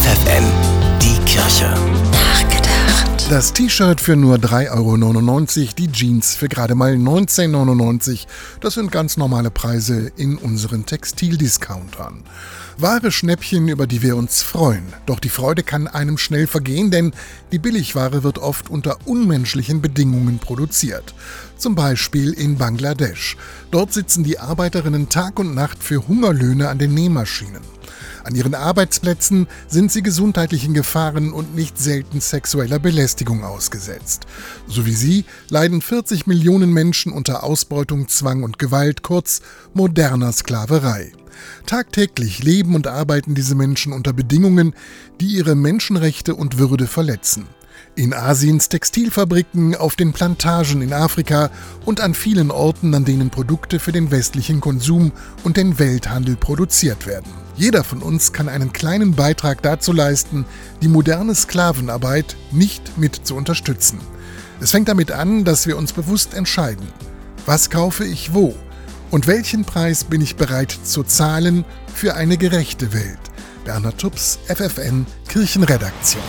FFN, die Kirche. Nachgedacht. Das T-Shirt für nur 3,99 Euro, die Jeans für gerade mal 19,99 Euro. Das sind ganz normale Preise in unseren Textildiscountern. Wahre Schnäppchen, über die wir uns freuen. Doch die Freude kann einem schnell vergehen, denn die Billigware wird oft unter unmenschlichen Bedingungen produziert. Zum Beispiel in Bangladesch. Dort sitzen die Arbeiterinnen Tag und Nacht für Hungerlöhne an den Nähmaschinen. An ihren Arbeitsplätzen sind sie gesundheitlichen Gefahren und nicht selten sexueller Belästigung ausgesetzt. So wie sie leiden 40 Millionen Menschen unter Ausbeutung, Zwang und Gewalt, kurz moderner Sklaverei. Tagtäglich leben und arbeiten diese Menschen unter Bedingungen, die ihre Menschenrechte und Würde verletzen. In Asiens Textilfabriken, auf den Plantagen in Afrika und an vielen Orten, an denen Produkte für den westlichen Konsum und den Welthandel produziert werden. Jeder von uns kann einen kleinen Beitrag dazu leisten, die moderne Sklavenarbeit nicht mit zu unterstützen. Es fängt damit an, dass wir uns bewusst entscheiden, was kaufe ich wo und welchen Preis bin ich bereit zu zahlen für eine gerechte Welt. Bernhard Tubbs, FFN, Kirchenredaktion.